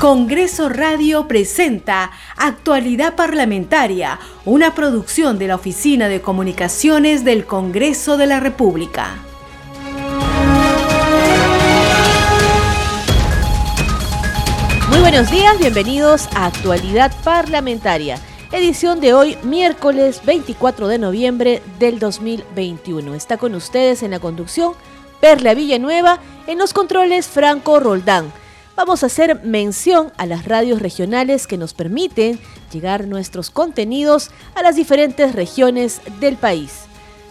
Congreso Radio presenta Actualidad Parlamentaria, una producción de la Oficina de Comunicaciones del Congreso de la República. Muy buenos días, bienvenidos a Actualidad Parlamentaria, edición de hoy miércoles 24 de noviembre del 2021. Está con ustedes en la conducción Perla Villanueva, en los controles Franco Roldán vamos a hacer mención a las radios regionales que nos permiten llegar nuestros contenidos a las diferentes regiones del país.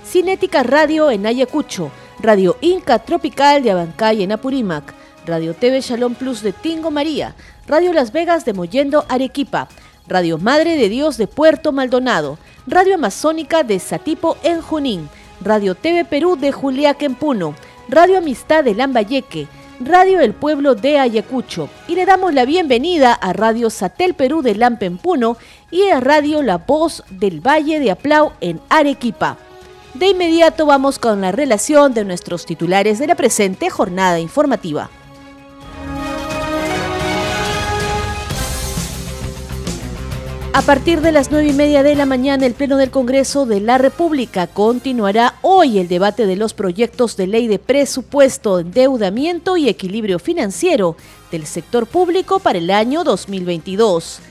Cinética Radio en Ayacucho, Radio Inca Tropical de Abancay en Apurímac, Radio TV Shalom Plus de Tingo María, Radio Las Vegas de Mollendo Arequipa, Radio Madre de Dios de Puerto Maldonado, Radio Amazónica de Satipo en Junín, Radio TV Perú de Juliaca en Puno, Radio Amistad de Lambayeque, Radio El Pueblo de Ayacucho. Y le damos la bienvenida a Radio Satel Perú de Lampenpuno y a Radio La Voz del Valle de Aplau en Arequipa. De inmediato vamos con la relación de nuestros titulares de la presente jornada informativa. A partir de las nueve y media de la mañana, el Pleno del Congreso de la República continuará hoy el debate de los proyectos de ley de presupuesto, endeudamiento y equilibrio financiero del sector público para el año 2022.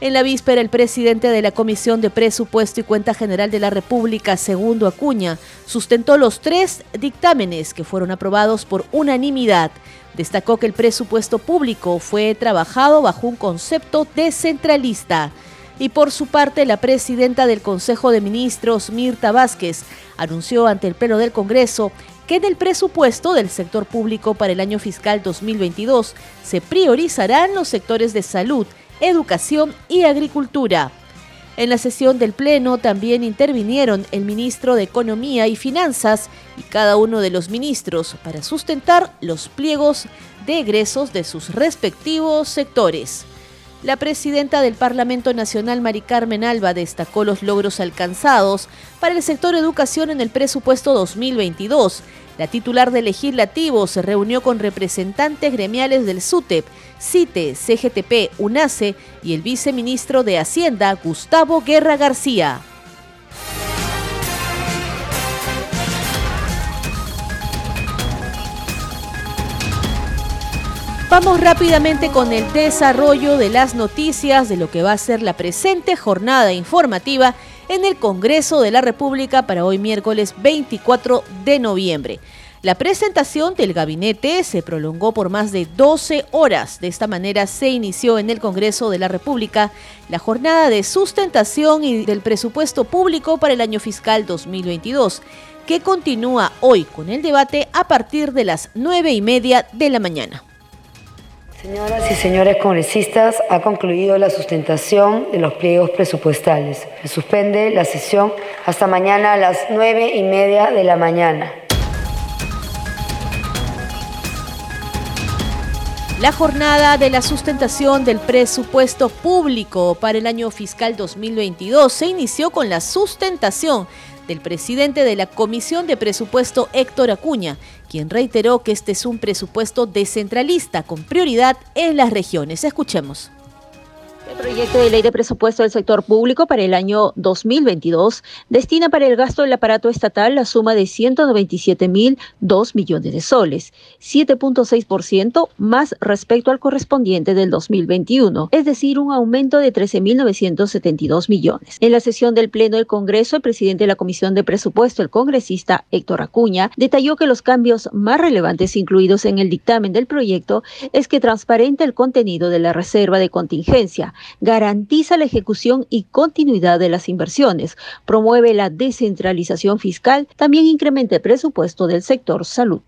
En la víspera, el presidente de la Comisión de Presupuesto y Cuenta General de la República, Segundo Acuña, sustentó los tres dictámenes que fueron aprobados por unanimidad. Destacó que el presupuesto público fue trabajado bajo un concepto descentralista y por su parte, la presidenta del Consejo de Ministros, Mirta Vázquez, anunció ante el Pleno del Congreso que en el presupuesto del sector público para el año fiscal 2022 se priorizarán los sectores de salud, educación y agricultura. En la sesión del Pleno también intervinieron el ministro de Economía y Finanzas y cada uno de los ministros para sustentar los pliegos de egresos de sus respectivos sectores. La presidenta del Parlamento Nacional, Mari Carmen Alba, destacó los logros alcanzados para el sector educación en el presupuesto 2022. La titular del legislativo se reunió con representantes gremiales del SUTEP, CITE, CGTP, UNACE y el viceministro de Hacienda, Gustavo Guerra García. Vamos rápidamente con el desarrollo de las noticias de lo que va a ser la presente jornada informativa en el Congreso de la República para hoy miércoles 24 de noviembre. La presentación del gabinete se prolongó por más de 12 horas. De esta manera se inició en el Congreso de la República la jornada de sustentación y del presupuesto público para el año fiscal 2022, que continúa hoy con el debate a partir de las 9 y media de la mañana. Señoras y señores congresistas, ha concluido la sustentación de los pliegos presupuestales. Se suspende la sesión hasta mañana a las nueve y media de la mañana. La jornada de la sustentación del presupuesto público para el año fiscal 2022 se inició con la sustentación del presidente de la Comisión de Presupuesto Héctor Acuña, quien reiteró que este es un presupuesto descentralista con prioridad en las regiones. Escuchemos. El proyecto de ley de presupuesto del sector público para el año 2022 destina para el gasto del aparato estatal la suma de 197.002 millones de soles, 7.6% más respecto al correspondiente del 2021, es decir, un aumento de 13.972 millones. En la sesión del Pleno del Congreso, el presidente de la Comisión de Presupuesto, el congresista Héctor Acuña, detalló que los cambios más relevantes incluidos en el dictamen del proyecto es que transparente el contenido de la reserva de contingencia, garantiza la ejecución y continuidad de las inversiones, promueve la descentralización fiscal, también incrementa el presupuesto del sector salud.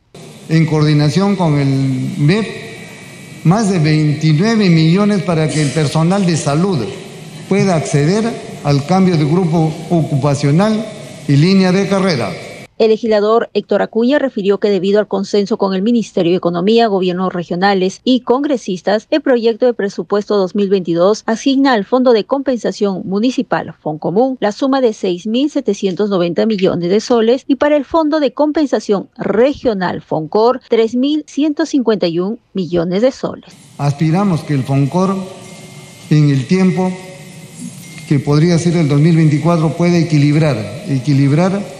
En coordinación con el MEP, más de 29 millones para que el personal de salud pueda acceder al cambio de grupo ocupacional y línea de carrera. El legislador Héctor Acuña refirió que debido al consenso con el Ministerio de Economía, gobiernos regionales y congresistas, el proyecto de presupuesto 2022 asigna al Fondo de Compensación Municipal, Foncomún, la suma de 6.790 millones de soles y para el Fondo de Compensación Regional, Foncor, 3.151 millones de soles. Aspiramos que el Foncor en el tiempo que podría ser el 2024 pueda equilibrar, equilibrar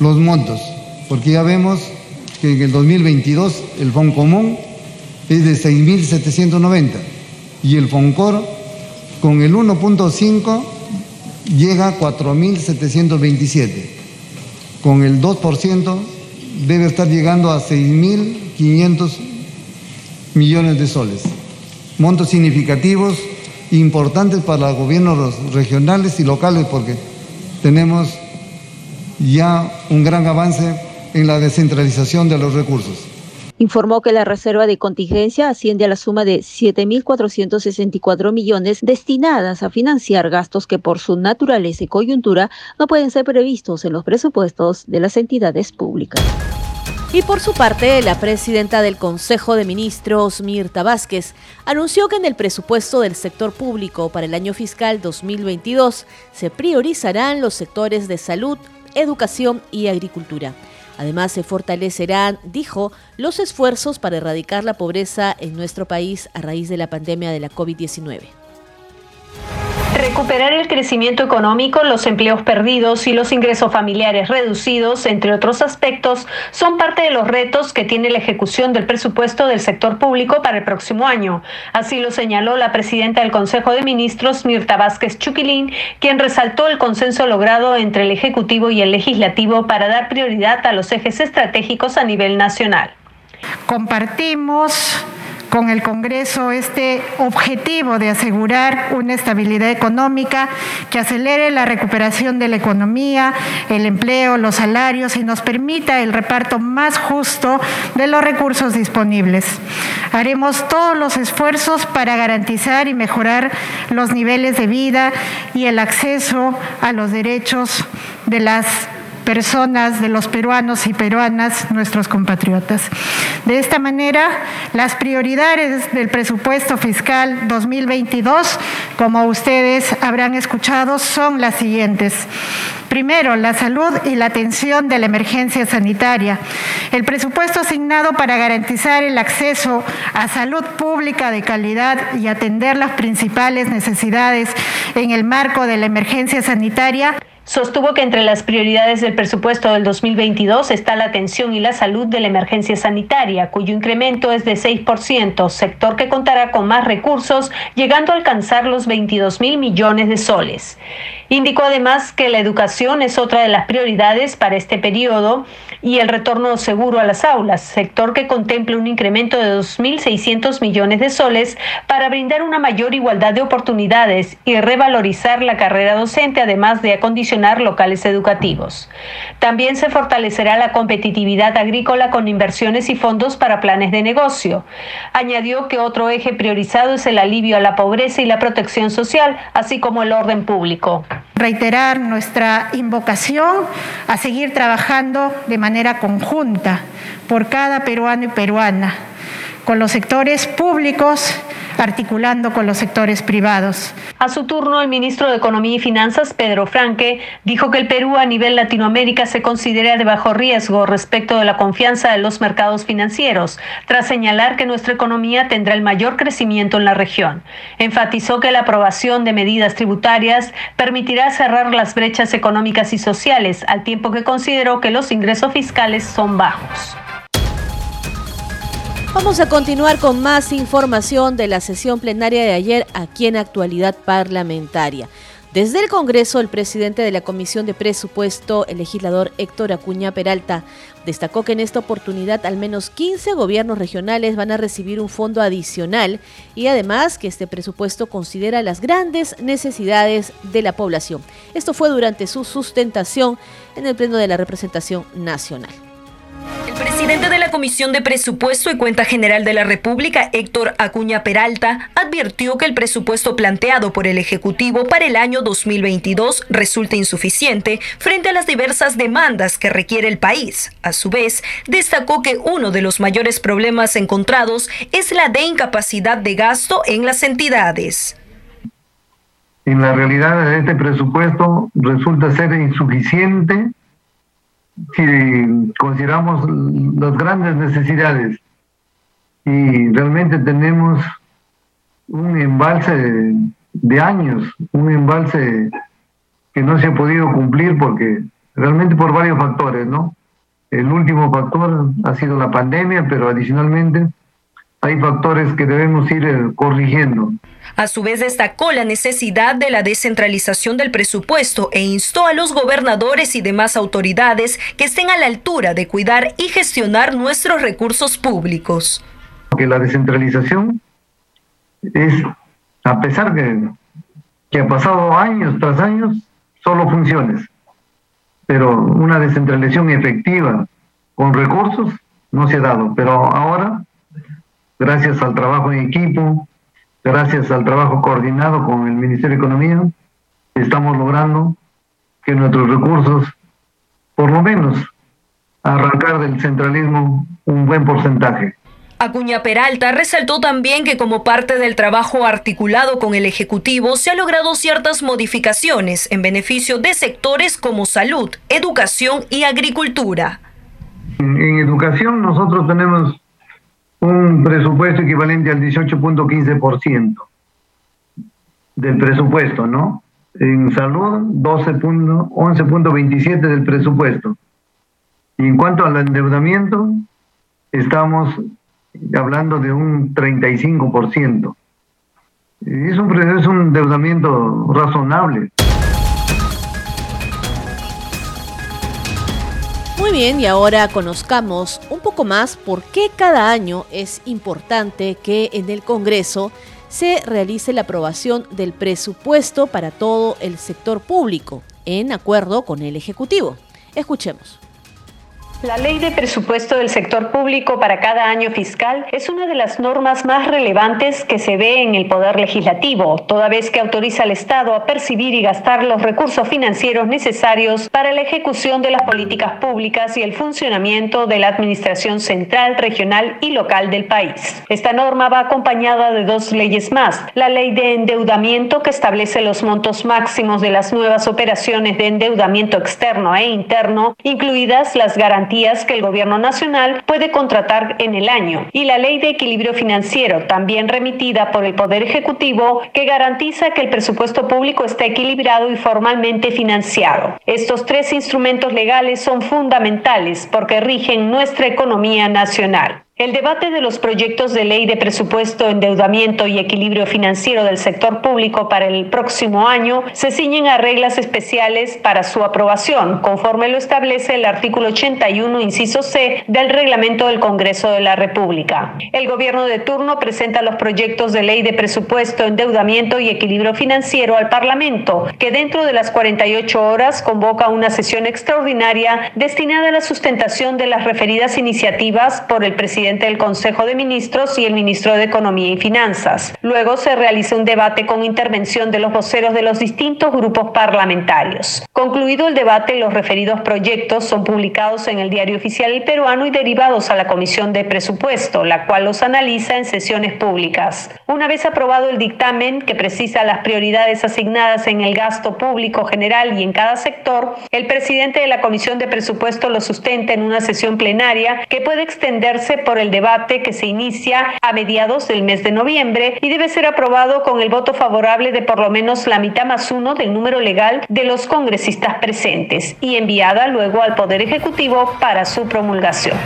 los montos, porque ya vemos que en el 2022 el Fondo Común es de 6.790 y el FONCOR con el 1.5 llega a 4.727. Con el 2% debe estar llegando a 6.500 millones de soles. Montos significativos, importantes para los gobiernos regionales y locales porque tenemos ya un gran avance en la descentralización de los recursos. Informó que la reserva de contingencia asciende a la suma de 7.464 millones destinadas a financiar gastos que por su naturaleza y coyuntura no pueden ser previstos en los presupuestos de las entidades públicas. Y por su parte, la presidenta del Consejo de Ministros, Mirta Vázquez, anunció que en el presupuesto del sector público para el año fiscal 2022 se priorizarán los sectores de salud, educación y agricultura. Además, se fortalecerán, dijo, los esfuerzos para erradicar la pobreza en nuestro país a raíz de la pandemia de la COVID-19. Recuperar el crecimiento económico, los empleos perdidos y los ingresos familiares reducidos, entre otros aspectos, son parte de los retos que tiene la ejecución del presupuesto del sector público para el próximo año. Así lo señaló la presidenta del Consejo de Ministros, Mirta Vázquez Chuquilín, quien resaltó el consenso logrado entre el Ejecutivo y el Legislativo para dar prioridad a los ejes estratégicos a nivel nacional. Compartimos con el Congreso este objetivo de asegurar una estabilidad económica que acelere la recuperación de la economía, el empleo, los salarios y nos permita el reparto más justo de los recursos disponibles. Haremos todos los esfuerzos para garantizar y mejorar los niveles de vida y el acceso a los derechos de las personas, de los peruanos y peruanas, nuestros compatriotas. De esta manera, las prioridades del presupuesto fiscal 2022, como ustedes habrán escuchado, son las siguientes. Primero, la salud y la atención de la emergencia sanitaria. El presupuesto asignado para garantizar el acceso a salud pública de calidad y atender las principales necesidades en el marco de la emergencia sanitaria Sostuvo que entre las prioridades del presupuesto del 2022 está la atención y la salud de la emergencia sanitaria, cuyo incremento es de 6%, sector que contará con más recursos, llegando a alcanzar los 22 mil millones de soles. Indicó además que la educación es otra de las prioridades para este periodo y el retorno seguro a las aulas, sector que contempla un incremento de 2.600 millones de soles para brindar una mayor igualdad de oportunidades y revalorizar la carrera docente, además de acondicionar locales educativos. También se fortalecerá la competitividad agrícola con inversiones y fondos para planes de negocio. Añadió que otro eje priorizado es el alivio a la pobreza y la protección social, así como el orden público. Reiterar nuestra invocación a seguir trabajando de manera conjunta por cada peruano y peruana, con los sectores públicos articulando con los sectores privados. A su turno, el ministro de Economía y Finanzas, Pedro Franque, dijo que el Perú a nivel Latinoamérica se considera de bajo riesgo respecto de la confianza de los mercados financieros, tras señalar que nuestra economía tendrá el mayor crecimiento en la región. Enfatizó que la aprobación de medidas tributarias permitirá cerrar las brechas económicas y sociales, al tiempo que consideró que los ingresos fiscales son bajos. Vamos a continuar con más información de la sesión plenaria de ayer aquí en Actualidad Parlamentaria. Desde el Congreso, el presidente de la Comisión de Presupuesto, el legislador Héctor Acuña Peralta, destacó que en esta oportunidad al menos 15 gobiernos regionales van a recibir un fondo adicional y además que este presupuesto considera las grandes necesidades de la población. Esto fue durante su sustentación en el Pleno de la Representación Nacional. Presidente de la Comisión de Presupuesto y Cuenta General de la República, Héctor Acuña Peralta, advirtió que el presupuesto planteado por el Ejecutivo para el año 2022 resulta insuficiente frente a las diversas demandas que requiere el país. A su vez, destacó que uno de los mayores problemas encontrados es la de incapacidad de gasto en las entidades. En la realidad, este presupuesto resulta ser insuficiente si consideramos las grandes necesidades y realmente tenemos un embalse de, años, un embalse que no se ha podido cumplir porque realmente por varios factores, ¿no? El último factor ha sido la pandemia, pero adicionalmente hay factores que debemos ir eh, corrigiendo. A su vez destacó la necesidad de la descentralización del presupuesto e instó a los gobernadores y demás autoridades que estén a la altura de cuidar y gestionar nuestros recursos públicos. Que la descentralización es, a pesar de que ha pasado años tras años, solo funciones, pero una descentralización efectiva con recursos no se ha dado, pero ahora gracias al trabajo en equipo, gracias al trabajo coordinado con el Ministerio de Economía, estamos logrando que nuestros recursos, por lo menos, arrancar del centralismo un buen porcentaje. Acuña Peralta resaltó también que como parte del trabajo articulado con el Ejecutivo se han logrado ciertas modificaciones en beneficio de sectores como salud, educación y agricultura. En, educación nosotros tenemos un presupuesto equivalente al 18.15% del presupuesto, ¿no? En salud, 11.27% del presupuesto. Y en cuanto al endeudamiento, estamos hablando de un 35%. Es un, es un endeudamiento razonable. Muy bien, y ahora conozcamos un poco más por qué cada año es importante que en el Congreso se realice la aprobación del presupuesto para todo el sector público, en acuerdo con el Ejecutivo. Escuchemos. La ley de presupuesto del sector público para cada año fiscal es una de las normas más relevantes que se ve en el Poder Legislativo, toda vez que autoriza al Estado a percibir y gastar los recursos financieros necesarios para la ejecución de las políticas públicas y el funcionamiento de la Administración central, regional y local del país. Esta norma va acompañada de dos leyes más, la ley de endeudamiento que establece los montos máximos de las nuevas operaciones de endeudamiento externo e interno, incluidas las garantías que el gobierno nacional puede contratar en el año y la ley de equilibrio financiero, también remitida por el Poder Ejecutivo, que garantiza que el presupuesto público está equilibrado y formalmente financiado. Estos tres instrumentos legales son fundamentales porque rigen nuestra economía nacional. El debate de los proyectos de ley de presupuesto, endeudamiento y equilibrio financiero del sector público para el próximo año se ciñen a reglas especiales para su aprobación, conforme lo establece el artículo 81, inciso C, del reglamento del Congreso de la República. El gobierno de turno presenta los proyectos de ley de presupuesto, endeudamiento y equilibrio financiero al Parlamento, que dentro de las 48 horas convoca una sesión extraordinaria destinada a la sustentación de las referidas iniciativas por el presidente del Consejo de Ministros y el ministro de Economía y Finanzas. Luego se realiza un debate con intervención de los voceros de los distintos grupos parlamentarios. Concluido el debate, los referidos proyectos son publicados en el Diario Oficial El Peruano y derivados a la Comisión de Presupuesto, la cual los analiza en sesiones públicas. Una vez aprobado el dictamen que precisa las prioridades asignadas en el gasto público general y en cada sector, el presidente de la Comisión de Presupuesto lo sustenta en una sesión plenaria que puede extenderse por el debate que se inicia a mediados del mes de noviembre y debe ser aprobado con el voto favorable de por lo menos la mitad más uno del número legal de los congresistas presentes y enviada luego al Poder Ejecutivo para su promulgación.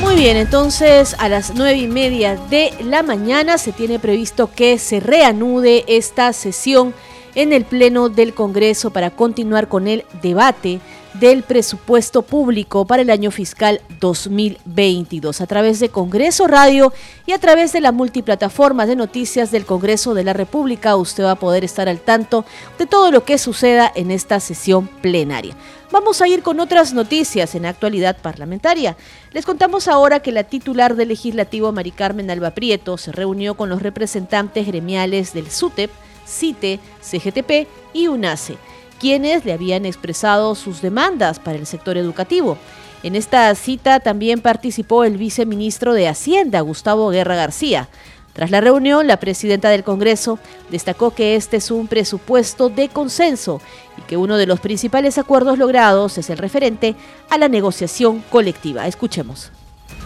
Muy bien, entonces a las nueve y media de la mañana se tiene previsto que se reanude esta sesión en el Pleno del Congreso para continuar con el debate del presupuesto público para el año fiscal 2022. A través de Congreso Radio y a través de la multiplataforma de noticias del Congreso de la República, usted va a poder estar al tanto de todo lo que suceda en esta sesión plenaria. Vamos a ir con otras noticias en actualidad parlamentaria. Les contamos ahora que la titular del legislativo, Mari Carmen Alba Prieto, se reunió con los representantes gremiales del SUTEP, CITE, CGTP y UNACE quienes le habían expresado sus demandas para el sector educativo. En esta cita también participó el viceministro de Hacienda, Gustavo Guerra García. Tras la reunión, la presidenta del Congreso destacó que este es un presupuesto de consenso y que uno de los principales acuerdos logrados es el referente a la negociación colectiva. Escuchemos.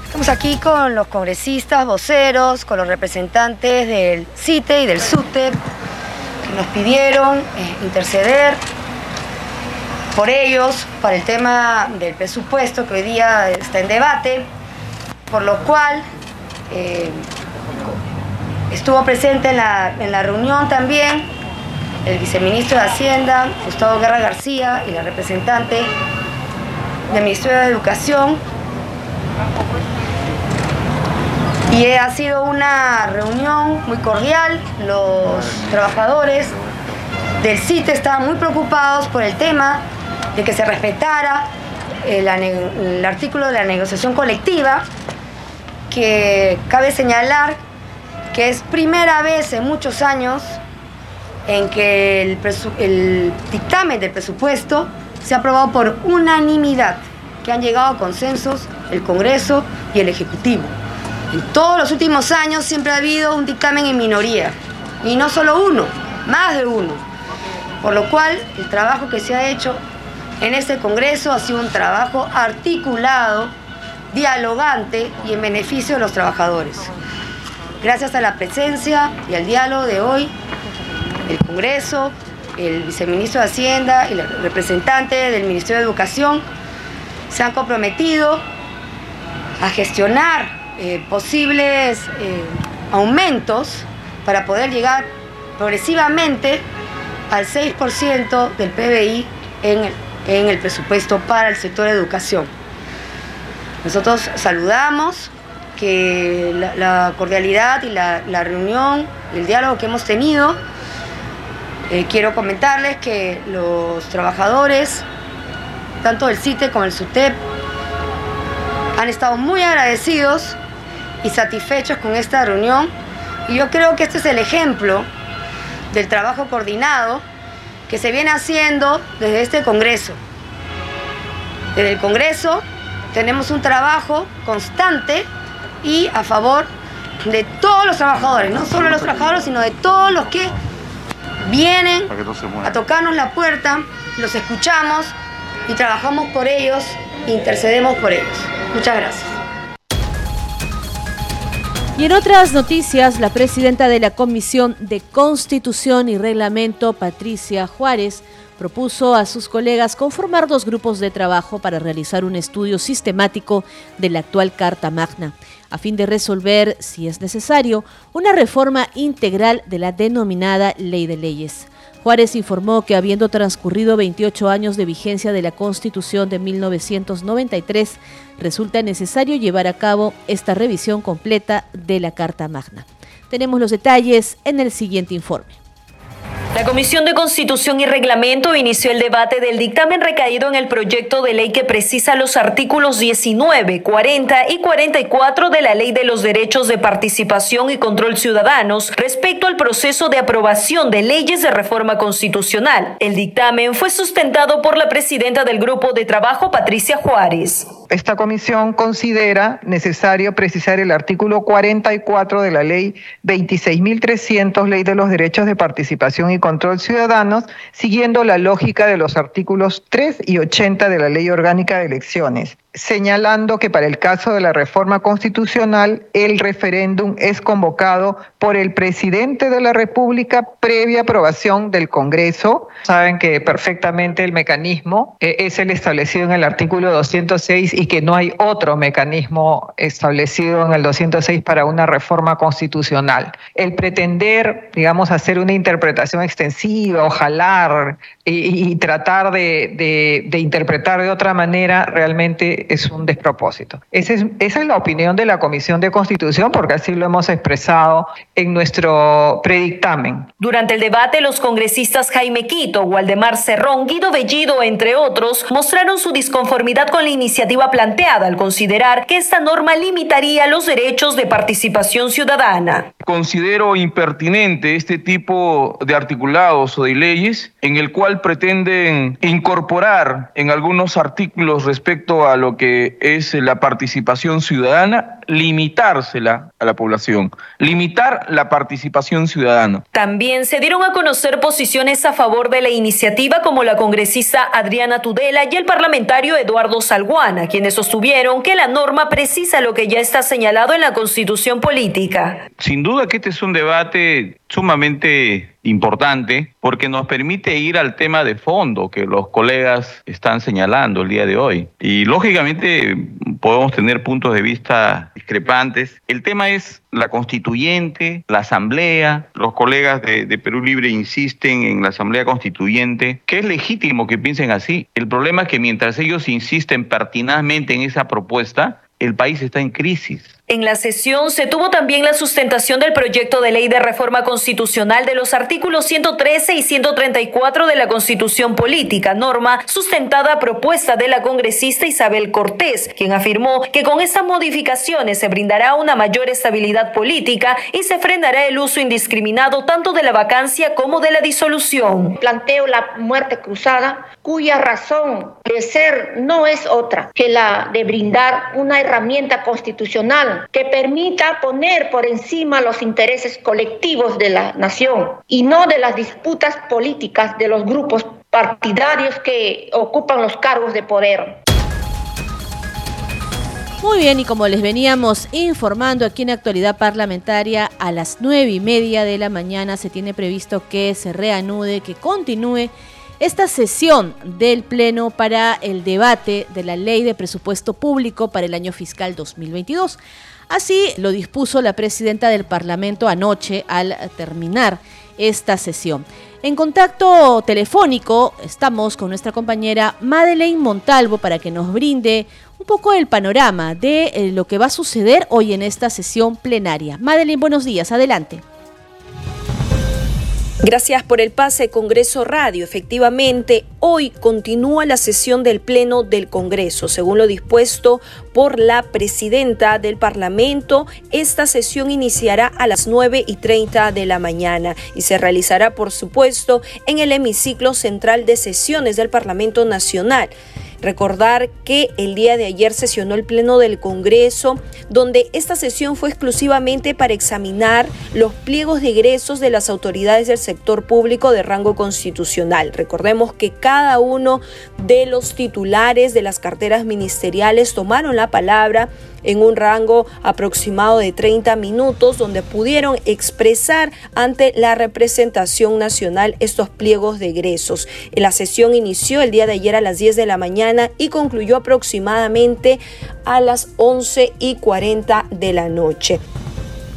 Estamos aquí con los congresistas, voceros, con los representantes del CITE y del SUTEP que nos pidieron eh, interceder por ellos para el tema del presupuesto que hoy día está en debate, por lo cual eh, estuvo presente en la, en la reunión también el viceministro de Hacienda, Gustavo Guerra García, y la representante del Ministerio de Educación. Y ha sido una reunión muy cordial. Los trabajadores del CITE estaban muy preocupados por el tema de que se respetara el, artículo de la negociación colectiva, que cabe señalar que es primera vez en muchos años en que el, el, dictamen del presupuesto se ha aprobado por unanimidad, que han llegado a consensos el Congreso y el Ejecutivo. En todos los últimos años siempre ha habido un dictamen en minoría, y no solo uno, más de uno. Por lo cual, el trabajo que se ha hecho en este Congreso ha sido un trabajo articulado, dialogante y en beneficio de los trabajadores. Gracias a la presencia y al diálogo de hoy, el Congreso, el viceministro de Hacienda y el representante del Ministerio de Educación se han comprometido a gestionar eh, posibles eh, aumentos para poder llegar progresivamente al 6% del PBI en el en el presupuesto para el sector educación. Nosotros saludamos que la, cordialidad y la, reunión y el diálogo que hemos tenido. Eh, quiero comentarles que los trabajadores, tanto del CITE como del SUTEP, han estado muy agradecidos y satisfechos con esta reunión. Y yo creo que este es el ejemplo del trabajo coordinado que se viene haciendo desde este Congreso. Desde el Congreso tenemos un trabajo constante y a favor de todos los trabajadores, no solo los trabajadores, sino de todos los que vienen a tocarnos la puerta, los escuchamos y trabajamos por ellos, intercedemos por ellos. Muchas gracias. Y en otras noticias, la presidenta de la Comisión de Constitución y Reglamento, Patricia Juárez, propuso a sus colegas conformar dos grupos de trabajo para realizar un estudio sistemático de la actual Carta Magna, a fin de resolver, si es necesario, una reforma integral de la denominada Ley de Leyes. Juárez informó que habiendo transcurrido 28 años de vigencia de la Constitución de 1993, resulta necesario llevar a cabo esta revisión completa de la Carta Magna. Tenemos los detalles en el siguiente informe. La Comisión de Constitución y Reglamento inició el debate del dictamen recaído en el proyecto de ley que precisa los artículos 19, 40 y 44 de la Ley de los Derechos de Participación y Control Ciudadanos respecto al proceso de aprobación de leyes de reforma constitucional. El dictamen fue sustentado por la presidenta del Grupo de Trabajo, Patricia Juárez. Esta comisión considera necesario precisar el artículo 44 de la Ley 26.300, Ley de los Derechos de Participación y control ciudadanos, siguiendo la lógica de los artículos 3 y 80 de la Ley Orgánica de Elecciones señalando que para el caso de la reforma constitucional, el referéndum es convocado por el presidente de la República previa aprobación del Congreso. Saben que perfectamente el mecanismo eh, es el establecido en el artículo 206 y que no hay otro mecanismo establecido en el 206 para una reforma constitucional. El pretender, digamos, hacer una interpretación extensiva o jalar y, tratar de, de interpretar de otra manera realmente es un despropósito. Esa es, esa es la opinión de la Comisión de Constitución porque así lo hemos expresado en nuestro predictamen. Durante el debate, los congresistas Jaime Quito, Waldemar Cerrón, Guido Bellido, entre otros, mostraron su disconformidad con la iniciativa planteada al considerar que esta norma limitaría los derechos de participación ciudadana. Considero impertinente este tipo de articulados o de leyes en el cual pretenden incorporar en algunos artículos respecto a lo que es la participación ciudadana, limitársela a la población, limitar la participación ciudadana. También se dieron a conocer posiciones a favor de la iniciativa como la congresista Adriana Tudela y el parlamentario Eduardo Salguana, quienes sostuvieron que la norma precisa lo que ya está señalado en la constitución política. Sin duda que este es un debate sumamente importante porque nos permite ir al tema de fondo que los colegas están señalando el día de hoy. Y lógicamente podemos tener puntos de vista discrepantes. El tema es la constituyente, la asamblea. Los colegas de, de, Perú Libre insisten en la asamblea constituyente, que es legítimo que piensen así. El problema es que mientras ellos insisten pertinazmente en esa propuesta, el país está en crisis. En la sesión se tuvo también la sustentación del proyecto de ley de reforma constitucional de los artículos 113 y 134 de la Constitución Política, norma sustentada a propuesta de la congresista Isabel Cortés, quien afirmó que con estas modificaciones se brindará una mayor estabilidad política y se frenará el uso indiscriminado tanto de la vacancia como de la disolución. Planteo la muerte cruzada, cuya razón de ser no es otra que la de brindar una herramienta constitucional que permita poner por encima los intereses colectivos de la nación y no de las disputas políticas de los grupos partidarios que ocupan los cargos de poder. Muy bien, y como les veníamos informando aquí en Actualidad Parlamentaria, a las nueve y media de la mañana se tiene previsto que se reanude, que continúe esta sesión del Pleno para el debate de la Ley de Presupuesto Público para el año fiscal 2022. Así lo dispuso la presidenta del Parlamento anoche al terminar esta sesión. En contacto telefónico estamos con nuestra compañera Madeleine Montalvo para que nos brinde un poco el panorama de eh, lo que va a suceder hoy en esta sesión plenaria. Madeleine, buenos días, adelante. Gracias por el pase Congreso Radio. Efectivamente, hoy continúa la sesión del Pleno del Congreso. Según lo dispuesto por la presidenta del Parlamento, esta sesión iniciará a las 9 y 30 de la mañana y se realizará, por supuesto, en el hemiciclo central de sesiones del Parlamento Nacional. Recordar que el día de ayer sesionó el Pleno del Congreso, donde esta sesión fue exclusivamente para examinar los pliegos de egresos de las autoridades del sector público de rango constitucional. Recordemos que cada uno de los titulares de las carteras ministeriales tomaron la palabra en un rango aproximado de 30 minutos donde pudieron expresar ante la representación nacional estos pliegos de egresos. La sesión inició el día de ayer a las 10 de la mañana y concluyó aproximadamente a las 11 y 40 de la noche.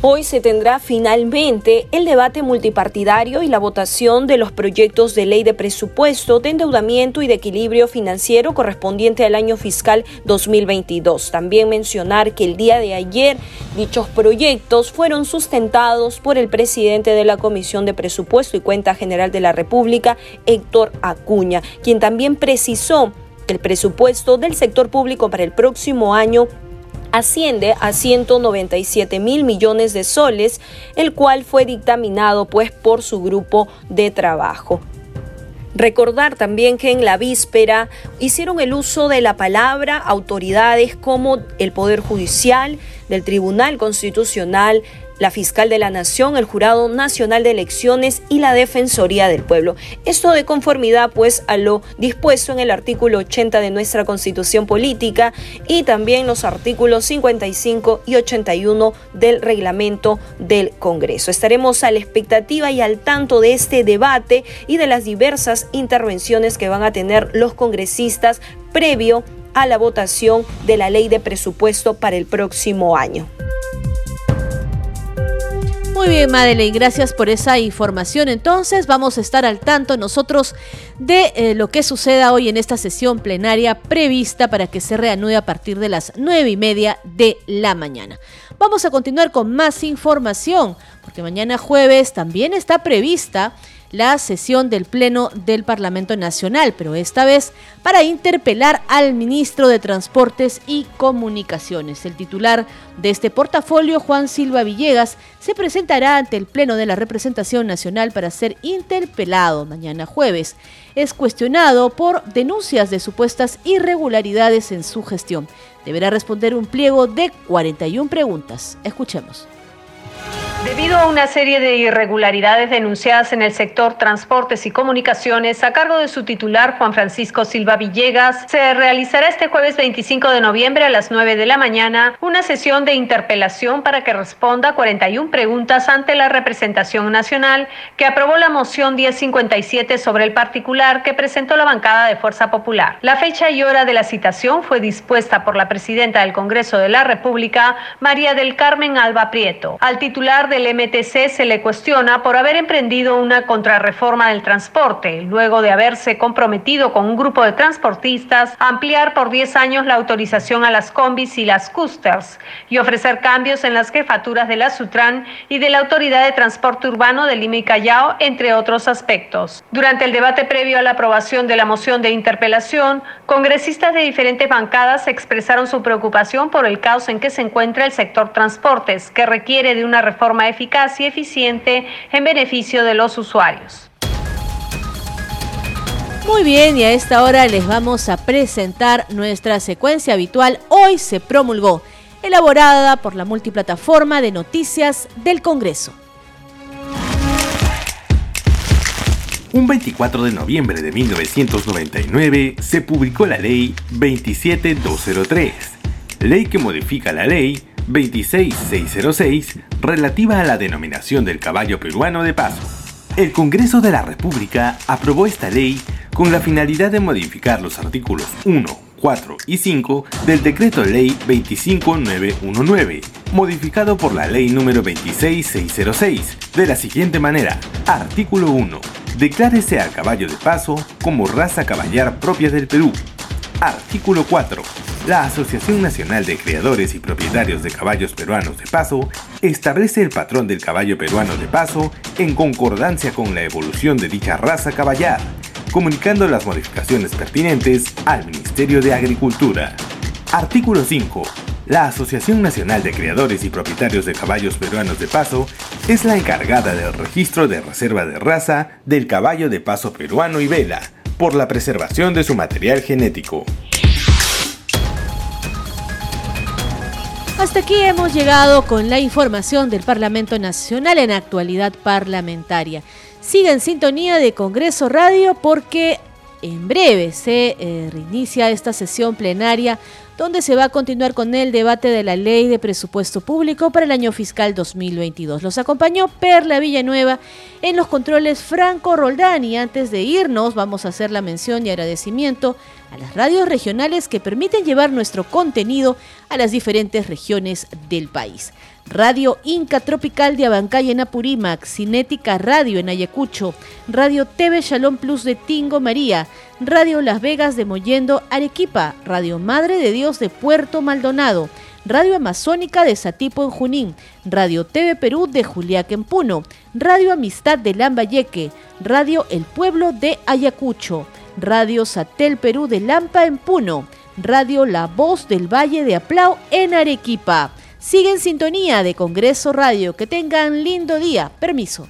Hoy se tendrá finalmente el debate multipartidario y la votación de los proyectos de ley de presupuesto, de endeudamiento y de equilibrio financiero correspondiente al año fiscal 2022. También mencionar que el día de ayer dichos proyectos fueron sustentados por el presidente de la Comisión de Presupuesto y Cuenta General de la República, Héctor Acuña, quien también precisó el presupuesto del sector público para el próximo año asciende a 197 mil millones de soles, el cual fue dictaminado pues por su grupo de trabajo. Recordar también que en la víspera hicieron el uso de la palabra autoridades como el Poder Judicial, del Tribunal Constitucional, la fiscal de la Nación, el Jurado Nacional de Elecciones y la Defensoría del Pueblo. Esto de conformidad pues a lo dispuesto en el artículo 80 de nuestra Constitución Política y también los artículos 55 y 81 del reglamento del Congreso. Estaremos a la expectativa y al tanto de este debate y de las diversas intervenciones que van a tener los congresistas previo a la votación de la ley de presupuesto para el próximo año. Muy bien, Madeleine, gracias por esa información. Entonces, vamos a estar al tanto nosotros de eh, lo que suceda hoy en esta sesión plenaria prevista para que se reanude a partir de las nueve y media de la mañana. Vamos a continuar con más información, porque mañana jueves también está prevista la sesión del Pleno del Parlamento Nacional, pero esta vez para interpelar al ministro de Transportes y Comunicaciones. El titular de este portafolio, Juan Silva Villegas, se presentará ante el Pleno de la Representación Nacional para ser interpelado mañana jueves. Es cuestionado por denuncias de supuestas irregularidades en su gestión. Deberá responder un pliego de 41 preguntas. Escuchemos. Debido a una serie de irregularidades denunciadas en el sector transportes y comunicaciones a cargo de su titular Juan Francisco Silva Villegas, se realizará este jueves 25 de noviembre a las 9 de la mañana una sesión de interpelación para que responda 41 preguntas ante la representación nacional que aprobó la moción 1057 sobre el particular que presentó la bancada de Fuerza Popular. La fecha y hora de la citación fue dispuesta por la presidenta del Congreso de la República, María del Carmen Alba Prieto. Al titular del MTC se le cuestiona por haber emprendido una contrarreforma del transporte, luego de haberse comprometido con un grupo de transportistas a ampliar por 10 años la autorización a las combis y las coasters y ofrecer cambios en las jefaturas de la Sutran y de la Autoridad de Transporte Urbano de Lima y Callao, entre otros aspectos. Durante el debate previo a la aprobación de la moción de interpelación, congresistas de diferentes bancadas expresaron su preocupación por el caos en que se encuentra el sector transportes, que requiere de una reforma eficaz y eficiente en beneficio de los usuarios. Muy bien, y a esta hora les vamos a presentar nuestra secuencia habitual. Hoy se promulgó, elaborada por la multiplataforma de noticias del Congreso. Un 24 de noviembre de 1999 se publicó la Ley 27203, ley que modifica la Ley 26606 relativa a la denominación del caballo peruano de paso. El Congreso de la República aprobó esta ley con la finalidad de modificar los artículos 1, 4 y 5 del Decreto Ley 25919, modificado por la Ley número 26606, de la siguiente manera. Artículo 1. Declárese al caballo de paso como raza caballar propia del Perú. Artículo 4 la Asociación Nacional de Creadores y Propietarios de Caballos Peruanos de Paso establece el patrón del caballo peruano de paso en concordancia con la evolución de dicha raza caballar, comunicando las modificaciones pertinentes al Ministerio de Agricultura. Artículo 5. La Asociación Nacional de Creadores y Propietarios de Caballos Peruanos de Paso es la encargada del registro de reserva de raza del caballo de paso peruano y vela, por la preservación de su material genético. Hasta aquí hemos llegado con la información del Parlamento Nacional en actualidad parlamentaria. Siga en sintonía de Congreso Radio porque en breve se eh, reinicia esta sesión plenaria donde se va a continuar con el debate de la ley de presupuesto público para el año fiscal 2022. Los acompañó Perla Villanueva en los controles Franco Roldán y antes de irnos vamos a hacer la mención y agradecimiento a las radios regionales que permiten llevar nuestro contenido a las diferentes regiones del país. Radio Inca Tropical de Abancay en Apurímac, Cinética Radio en Ayacucho, Radio TV Shalom Plus de Tingo María, Radio Las Vegas de Mollendo Arequipa, Radio Madre de Dios de Puerto Maldonado, Radio Amazónica de Satipo en Junín, Radio TV Perú de Juliaca en Puno, Radio Amistad de Lambayeque, Radio El Pueblo de Ayacucho, Radio Satel Perú de Lampa en Puno, Radio La Voz del Valle de Aplau en Arequipa. Sigue en sintonía de Congreso Radio. Que tengan lindo día. Permiso.